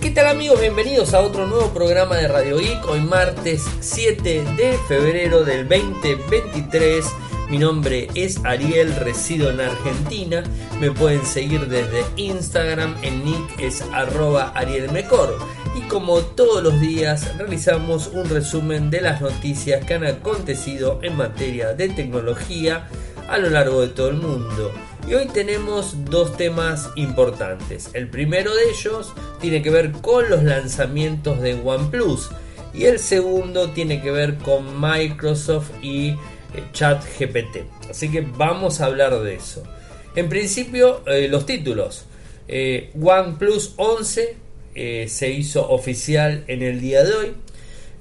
¿Qué tal amigos? Bienvenidos a otro nuevo programa de Radio Geek. Hoy martes 7 de febrero del 2023. Mi nombre es Ariel, resido en Argentina. Me pueden seguir desde Instagram, en nick es arroba arielmecor. Y como todos los días realizamos un resumen de las noticias que han acontecido en materia de tecnología a lo largo de todo el mundo. Y hoy tenemos dos temas importantes. El primero de ellos tiene que ver con los lanzamientos de OnePlus y el segundo tiene que ver con Microsoft y eh, ChatGPT. Así que vamos a hablar de eso. En principio, eh, los títulos. Eh, OnePlus 11 se hizo oficial en el día de hoy.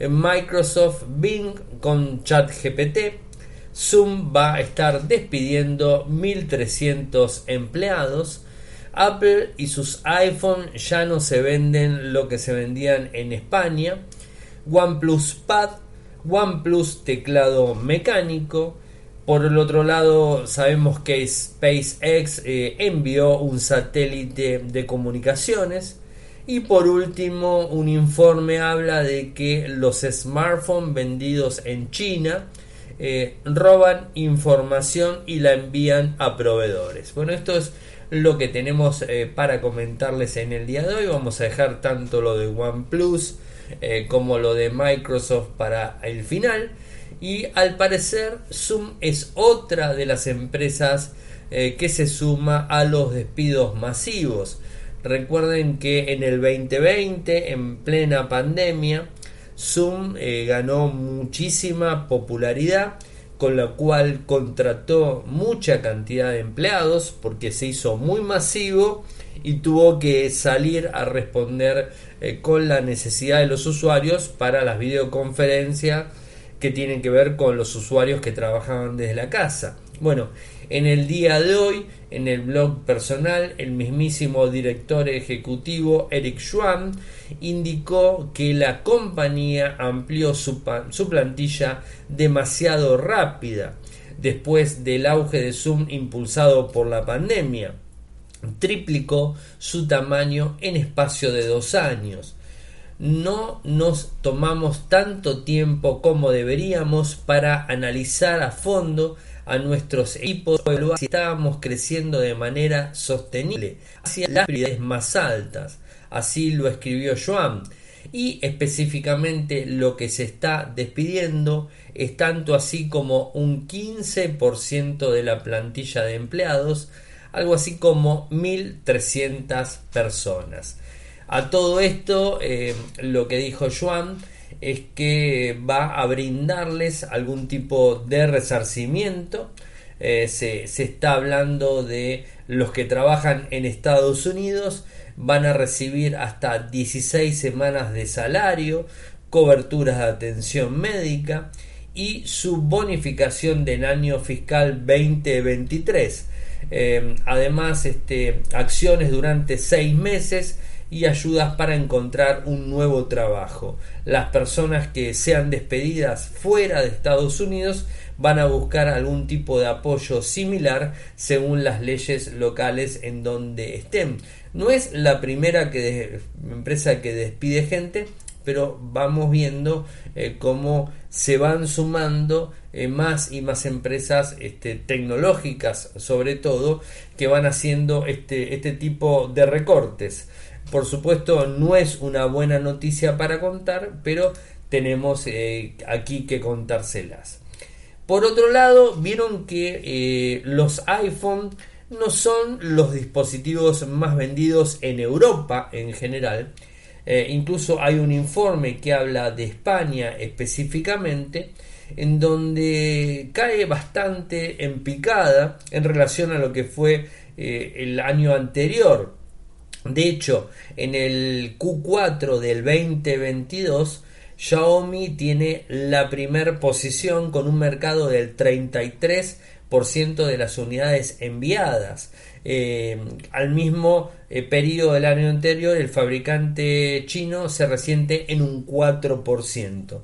Microsoft Bing con ChatGPT Zoom va a estar despidiendo 1.300 empleados. Apple y sus iPhone ya no se venden lo que se vendían en España. OnePlus Pad, OnePlus teclado mecánico. Por el otro lado, sabemos que SpaceX eh, envió un satélite de comunicaciones. Y por último, un informe habla de que los smartphones vendidos en China eh, roban información y la envían a proveedores. Bueno, esto es lo que tenemos eh, para comentarles en el día de hoy. Vamos a dejar tanto lo de OnePlus eh, como lo de Microsoft para el final. Y al parecer Zoom es otra de las empresas que se suma a los despidos masivos. Recuerden que en el 2020, en plena pandemia, Zoom eh, ganó muchísima popularidad con la cual contrató mucha cantidad de empleados porque se hizo muy masivo y tuvo que salir a responder eh, con la necesidad de los usuarios para las videoconferencias que tienen que ver con los usuarios que trabajaban desde la casa. Bueno, en el día de hoy, en el blog personal, el mismísimo director ejecutivo Eric Schwann indicó que la compañía amplió su, su plantilla demasiado rápida después del auge de Zoom impulsado por la pandemia. Triplicó su tamaño en espacio de dos años no nos tomamos tanto tiempo como deberíamos para analizar a fondo a nuestros equipos si estábamos creciendo de manera sostenible hacia las prioridades más altas. Así lo escribió Joan. Y específicamente lo que se está despidiendo es tanto así como un 15% de la plantilla de empleados, algo así como 1.300 personas. A todo esto, eh, lo que dijo Joan es que va a brindarles algún tipo de resarcimiento. Eh, se, se, está hablando de los que trabajan en Estados Unidos van a recibir hasta 16 semanas de salario, coberturas de atención médica y su bonificación del año fiscal 2023. Eh, además, este, acciones durante seis meses y ayudas para encontrar un nuevo trabajo. Las personas que sean despedidas fuera de Estados Unidos van a buscar algún tipo de apoyo similar según las leyes locales en donde estén. No es la primera empresa que despide gente, pero vamos viendo eh, cómo se van sumando eh, más y más empresas este, tecnológicas sobre todo que van haciendo este, este tipo de recortes por supuesto, no es una buena noticia para contar, pero tenemos eh, aquí que contárselas. Por otro lado, vieron que eh, los iPhone no son los dispositivos más vendidos en Europa en general. Eh, incluso hay un informe que habla de España específicamente, en donde cae bastante en picada en relación a lo que fue el año anterior. De hecho, en el Q4 del 2022, Xiaomi tiene la primera posición con un mercado del 33% de las unidades enviadas. Eh, al mismo eh, periodo del año anterior, el fabricante chino se resiente en un 4%.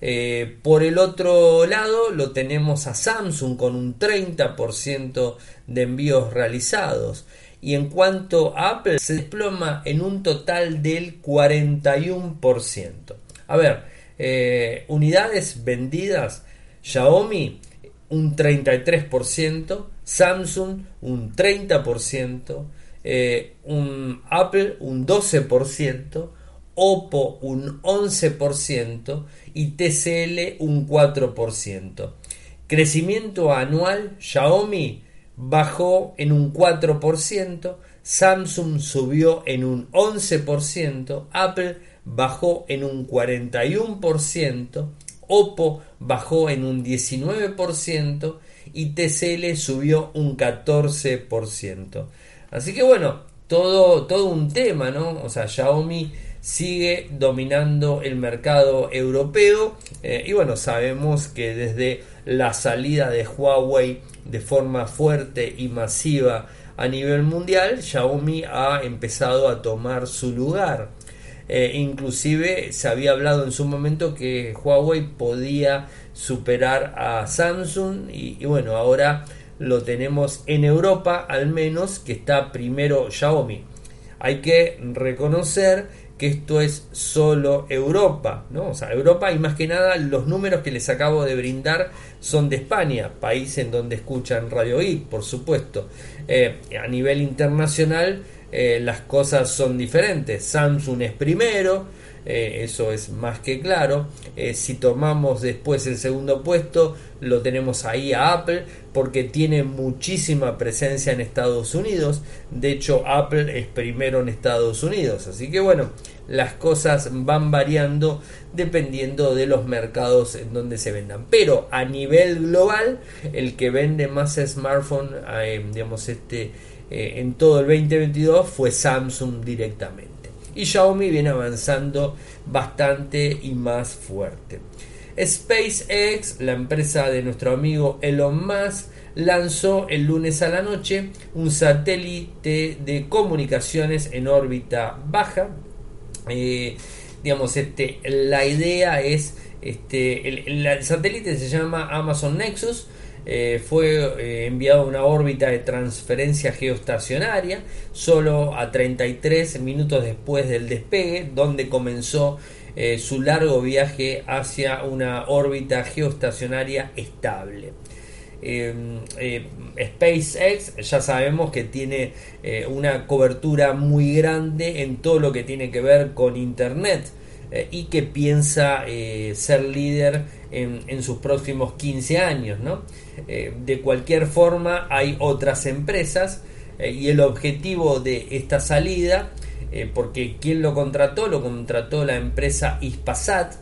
Eh, por el otro lado, lo tenemos a Samsung con un 30% de envíos realizados y en cuanto a Apple se desploma en un total del 41%. A ver, eh, unidades vendidas, Xiaomi un 33%, Samsung un 30%, eh, un Apple un 12%, Oppo un 11% y TCL un 4%. Crecimiento anual, Xiaomi bajó en un 4%, Samsung subió en un 11%, Apple bajó en un 41%, Oppo bajó en un 19% y TCL subió un 14%. Así que bueno, todo, todo un tema, ¿no? O sea, Xiaomi sigue dominando el mercado europeo eh, y bueno, sabemos que desde la salida de Huawei de forma fuerte y masiva a nivel mundial, Xiaomi ha empezado a tomar su lugar. Eh, inclusive se había hablado en su momento que Huawei podía superar a Samsung y, y, bueno, ahora lo tenemos en Europa al menos que está primero Xiaomi. Hay que reconocer que esto es solo Europa, ¿no? O sea, Europa y más que nada los números que les acabo de brindar son de España, país en donde escuchan Radio I, por supuesto. Eh, a nivel internacional eh, las cosas son diferentes. Samsung es primero, eh, eso es más que claro. si tomamos después el segundo puesto, lo tenemos ahí a Apple, porque tiene muchísima presencia en Estados Unidos. De hecho, Apple es primero en Estados Unidos. Así que bueno, las cosas van variando dependiendo de los mercados en donde se vendan. Pero a nivel global, el que vende más smartphone, eh, digamos, este, eh, en todo el 2022 fue Samsung directamente. Y Xiaomi viene avanzando bastante y más fuerte. SpaceX, la empresa de nuestro amigo Elon Musk, lanzó el lunes a la noche un satélite de comunicaciones en órbita baja. Eh, digamos, este, la idea es, este, el, satélite se llama Amazon Nexus. Eh, fue eh, enviado a una órbita de transferencia geoestacionaria solo a 33 minutos después del despegue, donde comenzó eh, su largo viaje hacia una órbita geoestacionaria estable. Em, SpaceX ya sabemos que tiene una cobertura muy grande en todo lo que tiene que ver con Internet y que piensa ser líder en, sus próximos 15 años. ¿no? de cualquier forma hay otras empresas y el objetivo de esta salida eh, porque quien lo contrató, lo contrató la empresa Ispasat,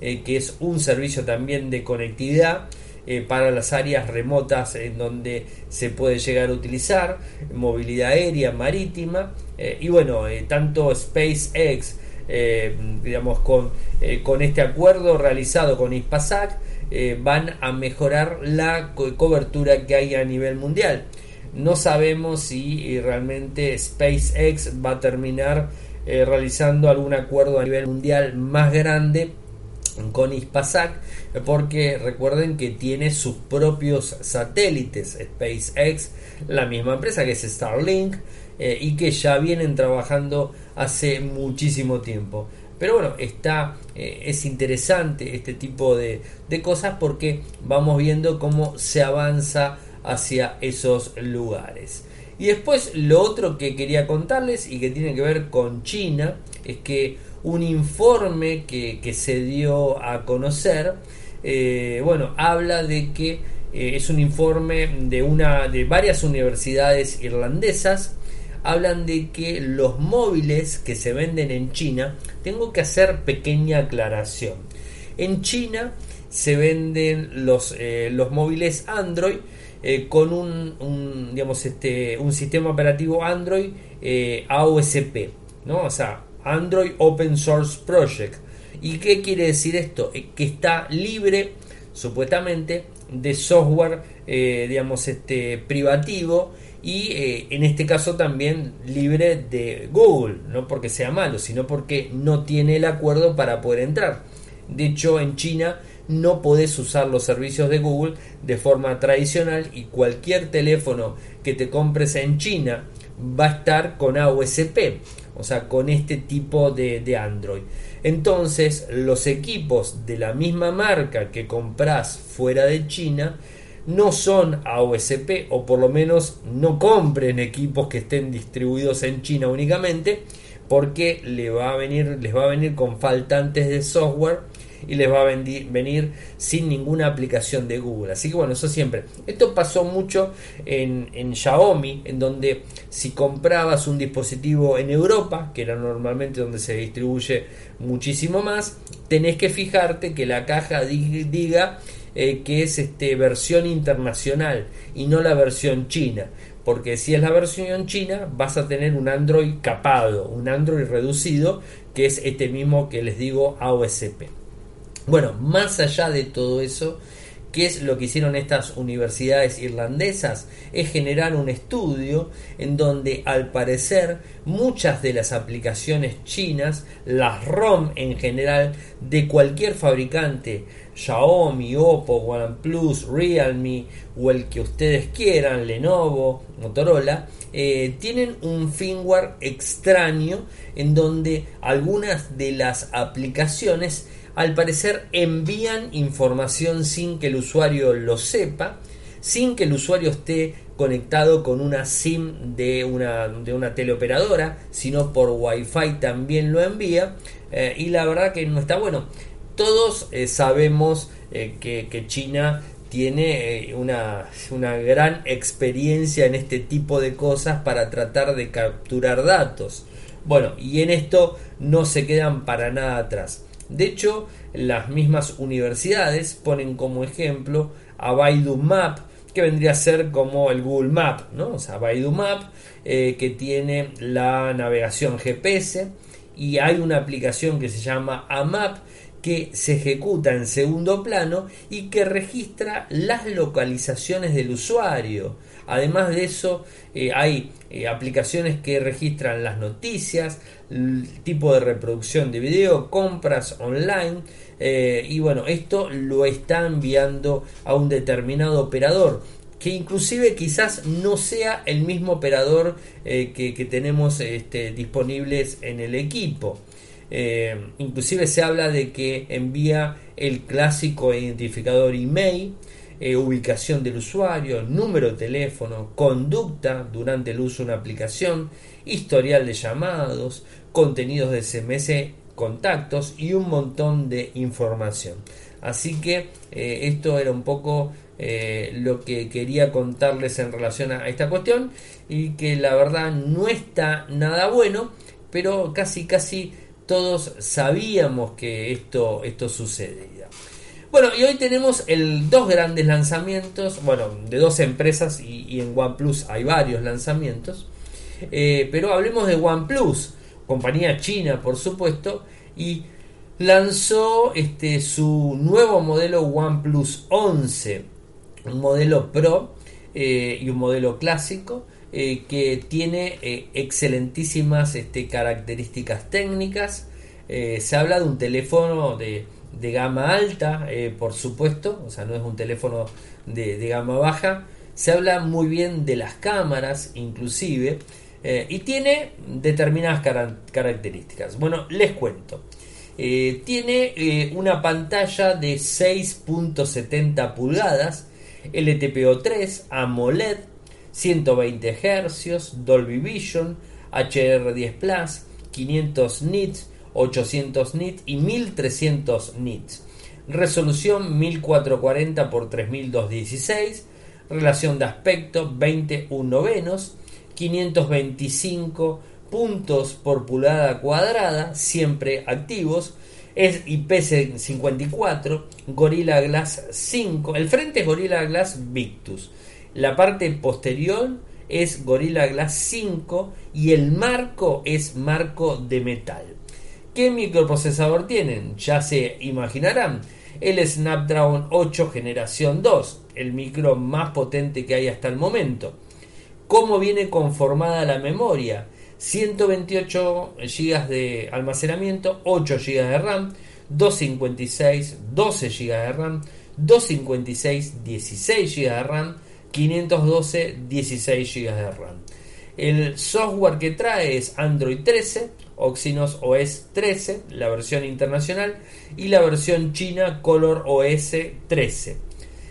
eh, que es un servicio también de conectividad eh, para las áreas remotas en donde se puede llegar a utilizar, movilidad aérea, marítima, y bueno, tanto SpaceX, digamos, con, con este acuerdo realizado con Ispasat, van a mejorar la cobertura que hay a nivel mundial. No sabemos si eh, realmente SpaceX va a terminar eh, realizando algún acuerdo a nivel mundial más grande con Ispasac porque recuerden que tiene sus propios satélites SpaceX la misma empresa que es Starlink eh, y que ya vienen trabajando hace muchísimo tiempo pero bueno está es interesante este tipo de, de cosas porque vamos viendo cómo se avanza hacia esos lugares. Y después lo otro que quería contarles y que tiene que ver con China es que un informe que, se dio a conocer, eh, bueno, habla de que eh, es un informe de, una, de varias universidades irlandesas, hablan de que los móviles que se venden en China, tengo que hacer pequeña aclaración. En China se venden los, eh, los móviles Android, eh, con un, digamos, este, un sistema operativo Android eh, AOSP, ¿no? O sea, Android Open Source Project. ¿Y qué quiere decir esto? Que está libre, supuestamente, de software, digamos, este, privativo y en este caso también libre de Google, no porque sea malo, sino porque no tiene el acuerdo para poder entrar. De hecho, en China no podés usar los servicios de Google de forma tradicional y cualquier teléfono que te compres en China va a estar con AOSP, o sea, con este tipo de, de Android. Entonces, los equipos de la misma marca que compras fuera de China no son AOSP o por lo menos no compren equipos que estén distribuidos en China únicamente porque le va a venir, les va a venir con faltantes de software y les va a venir sin ninguna aplicación de Google. Así que bueno, eso siempre. Esto pasó mucho en, en, Xiaomi, en donde si comprabas un dispositivo en Europa, que era normalmente donde se distribuye muchísimo más, tenés que fijarte que la caja diga eh, que es este, versión internacional y no la versión china. Porque si es la versión china, vas a tener un Android capado, un Android reducido, que es este mismo que les digo AOSP. Bueno, más allá de todo eso, ¿Qué es lo que hicieron estas universidades irlandesas? Es generar un estudio en donde al parecer muchas de las aplicaciones chinas, las ROM en general de cualquier fabricante, Xiaomi, Oppo, OnePlus, Realme o el que ustedes quieran, Lenovo, Motorola, eh, tienen un firmware extraño en donde algunas de las aplicaciones al parecer envían información sin que el usuario lo sepa, sin que el usuario esté conectado con una SIM de una, de una teleoperadora, sino por Wi-Fi también lo envía. Eh, y la verdad que no está bueno. Todos eh, sabemos eh, que, China tiene una, una gran experiencia en este tipo de cosas para tratar de capturar datos. Bueno, y en esto no se quedan para nada atrás. De hecho, las mismas universidades ponen como ejemplo a Baidu Map, que vendría a ser como el Google Map, ¿no? O sea, Baidu Map, eh, que tiene la navegación GPS, y hay una aplicación que se llama AMAP, que se ejecuta en segundo plano y que registra las localizaciones del usuario. Además de eso, eh, hay eh, aplicaciones que registran las noticias, el tipo de reproducción de video, compras online. Eh, y bueno, esto lo está enviando a un determinado operador que inclusive quizás no sea el mismo operador que, tenemos este, disponibles en el equipo. Inclusive se habla de que envía el clásico identificador email eh, ubicación del usuario, número de teléfono, conducta durante el uso de una aplicación, historial de llamados, contenidos de SMS, contactos y un montón de información. Así que eh, esto era un poco eh, lo que quería contarles en relación a esta cuestión y que la verdad no está nada bueno, pero casi casi todos sabíamos que esto, esto sucede. Bueno, y hoy tenemos el dos grandes lanzamientos, bueno, de dos empresas y, en OnePlus hay varios lanzamientos. Eh, pero hablemos de OnePlus, compañía china por supuesto, y lanzó este, su nuevo modelo OnePlus 11, un modelo Pro eh, y un modelo clásico. Eh, que tiene excelentísimas este, características técnicas. se habla de un teléfono de de gama alta, eh, por supuesto, o sea, no es un teléfono de, gama baja. Se habla muy bien de las cámaras, inclusive, eh, y tiene determinadas características. Bueno, les cuento. Eh, tiene una pantalla de 6.70 pulgadas, LTPO3, AMOLED, 120 Hz, Dolby Vision, HDR10 Plus, 500 nits, 800 nits y 1300 nits. Resolución 1440 x 3216. Relación de aspecto 21 novenos. 525 puntos por pulgada cuadrada, siempre activos. Es IP54, Gorilla Glass 5. El frente es Gorilla Glass Victus. La parte posterior es Gorilla Glass 5 y el marco es marco de metal. ¿Qué microprocesador tienen? Ya se imaginarán. El Snapdragon 8 generación 2, el micro más potente que hay hasta el momento. ¿Cómo viene conformada la memoria? 128 GB de almacenamiento, 8 GB de RAM, 256, 12 GB de RAM, 256, 16 GB de RAM, 512, 16 GB de RAM. El software que trae es Android 13, Oxynos OS 13, la versión internacional, y la versión china Color OS 13.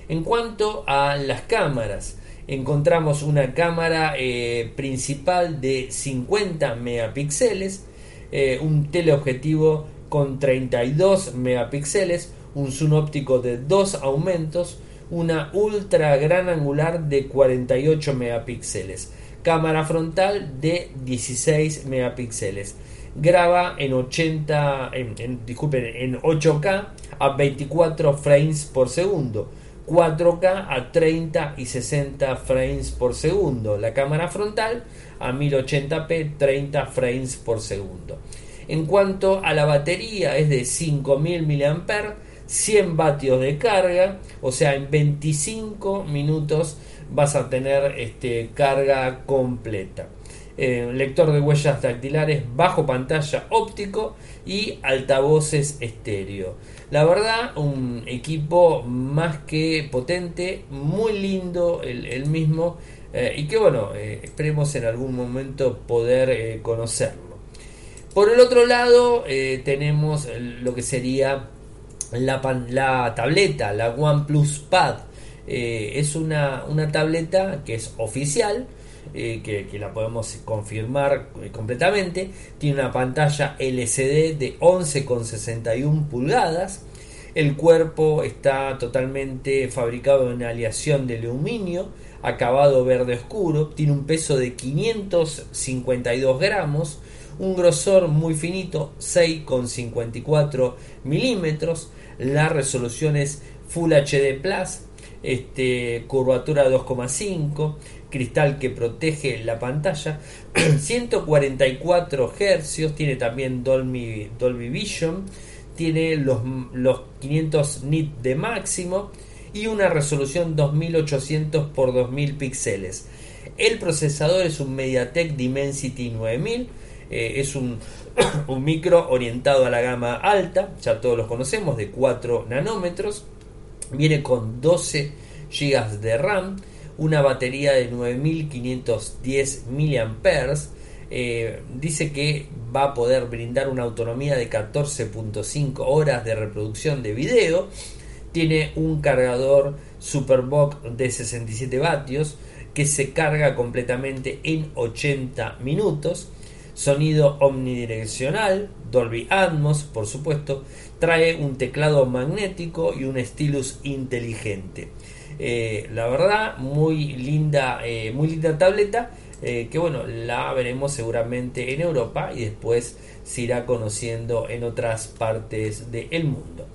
En cuanto a las cámaras, encontramos una cámara eh, principal de 50 megapíxeles, eh, un teleobjetivo con 32 megapíxeles, un zoom óptico de dos aumentos, una ultra gran angular de 48 megapíxeles, cámara frontal de 16 megapíxeles. Graba en 80, en, disculpen, en 8K a 24 frames por segundo 4K a 30 y 60 frames por segundo. La cámara frontal a 1080p 30 frames por segundo. En cuanto a la batería es de 5000 mAh, 100 vatios de carga, o sea, en 25 minutos vas a tener este, carga completa. Eh, lector de huellas dactilares bajo pantalla óptico y altavoces estéreo. La verdad, un equipo más que potente, muy lindo el, mismo eh, y que bueno, eh, esperemos en algún momento poder conocerlo. Por el otro lado, tenemos lo que sería la, la tableta, la OnePlus Pad. es una, una tableta que es oficial, que, que, la podemos confirmar completamente. Tiene una pantalla LCD de 11,61 pulgadas. El cuerpo está totalmente fabricado en aleación de aluminio, acabado verde oscuro, tiene un peso de 552 gramos, un grosor muy finito, 6,54 milímetros, la resolución es Full HD Plus, este, curvatura 2,5, cristal que protege la pantalla, 144 Hz, tiene también Dolby, Dolby Vision, tiene los, los 500 nit de máximo y una resolución 2800 x 2000 píxeles. El procesador es un MediaTek Dimensity 9000, eh, es un, micro orientado a la gama alta, ya todos los conocemos, de 4 nanómetros. Viene con 12 GB de RAM, una batería de 9510 mAh eh, dice que va a poder brindar una autonomía de 14.5 horas de reproducción de video. Tiene un cargador Superbox de 67 vatios que se carga completamente en 80 minutos. Sonido omnidireccional, Dolby Atmos, por supuesto. Trae un teclado magnético y un stylus inteligente. Eh, la verdad, muy linda, eh, muy linda tableta eh, que bueno, la veremos seguramente en Europa y después se irá conociendo en otras partes del mundo.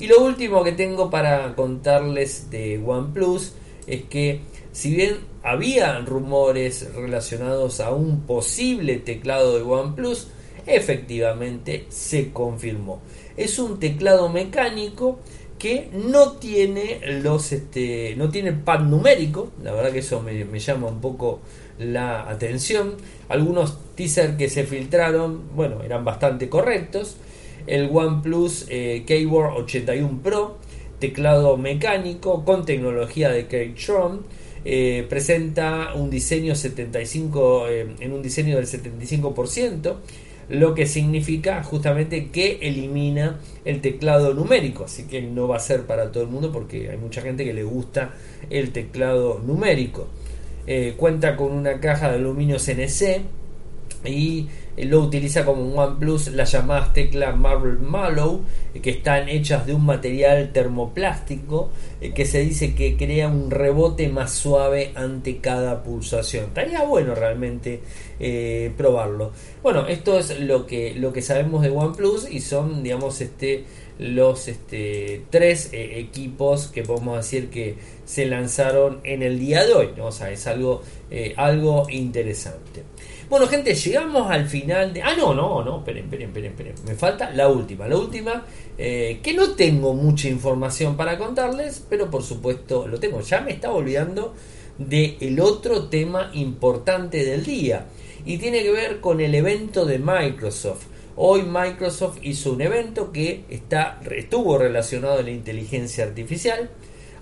Y lo último que tengo para contarles de OnePlus es que si bien había rumores relacionados a un posible teclado de OnePlus, efectivamente se confirmó. Es un teclado mecánico que no tiene los este, no tiene pad numérico, la verdad que eso me, llama un poco la atención. Algunos teasers que se filtraron, bueno, eran bastante correctos. El OnePlus eh, Keyboard 81 Pro, teclado mecánico con tecnología de Keychron. Eh, presenta un diseño 75 eh, en un diseño del 75% lo que significa justamente que elimina el teclado numérico. Así que no va a ser para todo el mundo porque hay mucha gente que le gusta el teclado numérico. Eh, cuenta con una caja de aluminio CNC y lo utiliza como un OnePlus las llamadas teclas Marble Mallow eh, que están hechas de un material termoplástico que se dice que crea un rebote más suave ante cada pulsación estaría bueno realmente probarlo bueno esto es lo que lo que sabemos de OnePlus y son digamos este los este, tres eh, equipos que podemos decir que se lanzaron en el día de hoy. O sea, es algo, eh, algo interesante. Bueno, gente, llegamos al final de. Ah, no, no, no, esperen, esperen, esperen, esperen. Me falta la última. La última, eh, que no tengo mucha información para contarles, pero por supuesto lo tengo. Ya me estaba olvidando del el otro tema importante del día. Y tiene que ver con el evento de Microsoft. Hoy Microsoft hizo un evento que está, estuvo relacionado a la inteligencia artificial.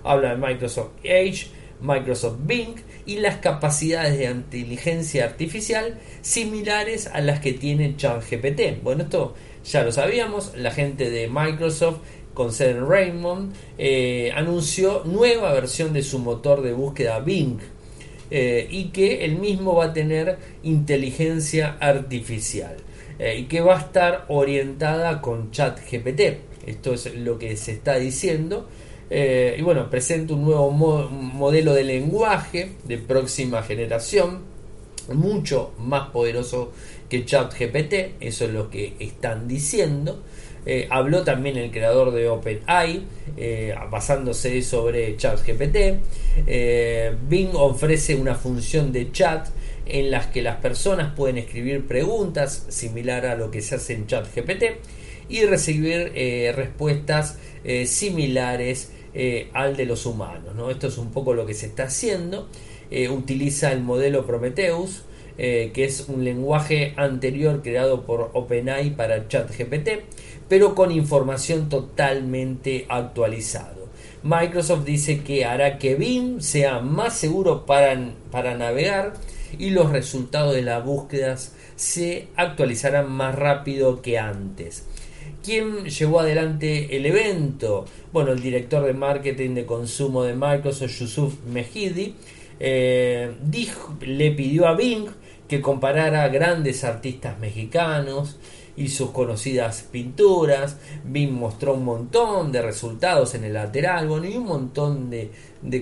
Habla de Microsoft Edge, Microsoft Bing y las capacidades de inteligencia artificial similares a las que tiene ChatGPT. Bueno, esto ya lo sabíamos, la gente de Microsoft con sede Raymond eh, anunció nueva versión de su motor de búsqueda Bing eh, y que el mismo va a tener inteligencia artificial eh, y que va a estar orientada con ChatGPT. Esto es lo que se está diciendo. Eh, y bueno, presenta un nuevo modelo de lenguaje de próxima generación, mucho más poderoso que ChatGPT, eso es lo que están diciendo. Eh, habló también el creador de OpenAI, eh, basándose sobre ChatGPT. Bing ofrece una función de chat en las que las personas pueden escribir preguntas similar a lo que se hace en ChatGPT y recibir respuestas similares al de los humanos. ¿no? Esto es un poco lo que se está haciendo. utiliza el modelo Prometheus, que es un lenguaje anterior creado por OpenAI para ChatGPT pero con información totalmente actualizado. Microsoft dice que hará que Bing sea más seguro para, para navegar y los resultados de las búsquedas se actualizarán más rápido que antes. ¿Quién llevó adelante el evento? Bueno, el director de marketing de consumo de Microsoft, Yusuf Mejidi, eh, dijo, le pidió a Bing que comparara grandes artistas mexicanos, y sus conocidas pinturas. Bing mostró un montón de resultados en el lateral, bueno, y un montón de,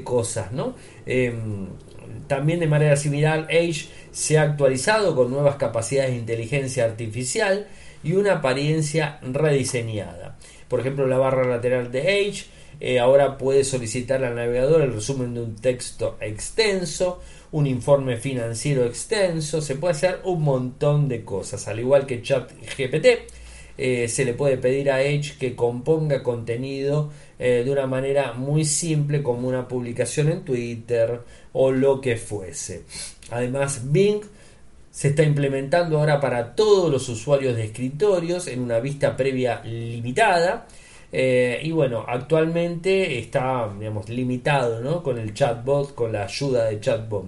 cosas, ¿no? Em, también de manera similar, Age se ha actualizado con nuevas capacidades de inteligencia artificial y una apariencia rediseñada. Por ejemplo, la barra lateral de Age eh, ahora puede solicitar al navegador el resumen de un texto extenso, un informe financiero extenso, se puede hacer un montón de cosas, al igual que ChatGPT. Eh, se le puede pedir a Edge que componga contenido eh, de una manera muy simple como una publicación en Twitter o lo que fuese. Además, Bing se está implementando ahora para todos los usuarios de escritorios en una vista previa limitada eh, y bueno, actualmente está digamos, limitado ¿no? con el chatbot, con la ayuda de chatbot.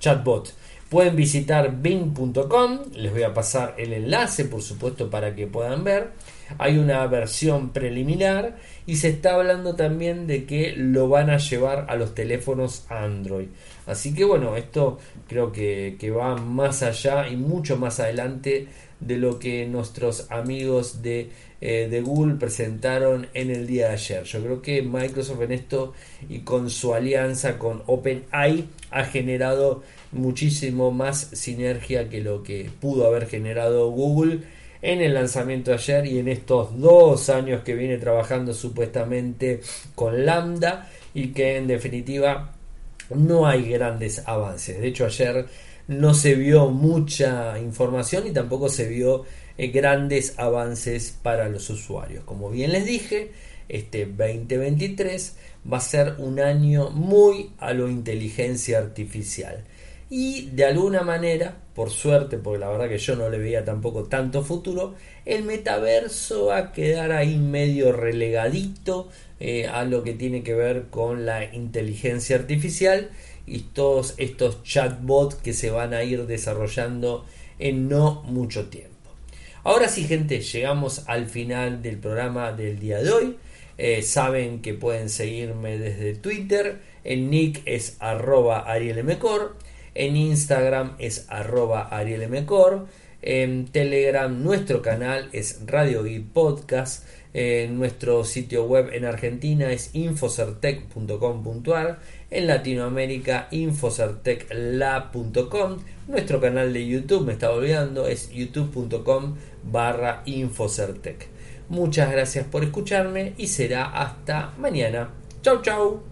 chatbot. Pueden visitar bing.com, les voy a pasar el enlace por supuesto para que puedan ver. Hay una versión preliminar y se está hablando también de que lo van a llevar a los teléfonos Android. Así que bueno, esto creo que, que va más allá y mucho más adelante de lo que nuestros amigos de eh, de Google presentaron en el día de ayer. Yo creo que Microsoft en esto y con su alianza con OpenAI ha generado muchísimo más sinergia que lo que pudo haber generado Google en el lanzamiento de ayer y en estos dos años que viene trabajando supuestamente con Lambda y que en definitiva no hay grandes avances. De hecho ayer no se vio mucha información y tampoco se vio eh, grandes avances para los usuarios. Como bien les dije, este 2023 va a ser un año muy a lo inteligencia artificial. Y de alguna manera, por suerte, porque la verdad que yo no le veía tampoco tanto futuro, el metaverso va a quedar ahí medio relegadito eh, a lo que tiene que ver con la inteligencia artificial y todos estos chatbots que se van a ir desarrollando en no mucho tiempo. Ahora sí, gente, llegamos al final del programa del día de hoy. Eh, saben que pueden seguirme desde Twitter. El nick es arroba arielmcor. En Instagram es arroba arielmcor. En Telegram nuestro canal es Radio y Podcast. En nuestro sitio web en Argentina es infocertec.com.ar. En Latinoamérica infocertecla.com. Nuestro canal de YouTube, me estaba olvidando, es youtube.com barra Infocertec. Muchas gracias por escucharme y será hasta mañana. Chau chau.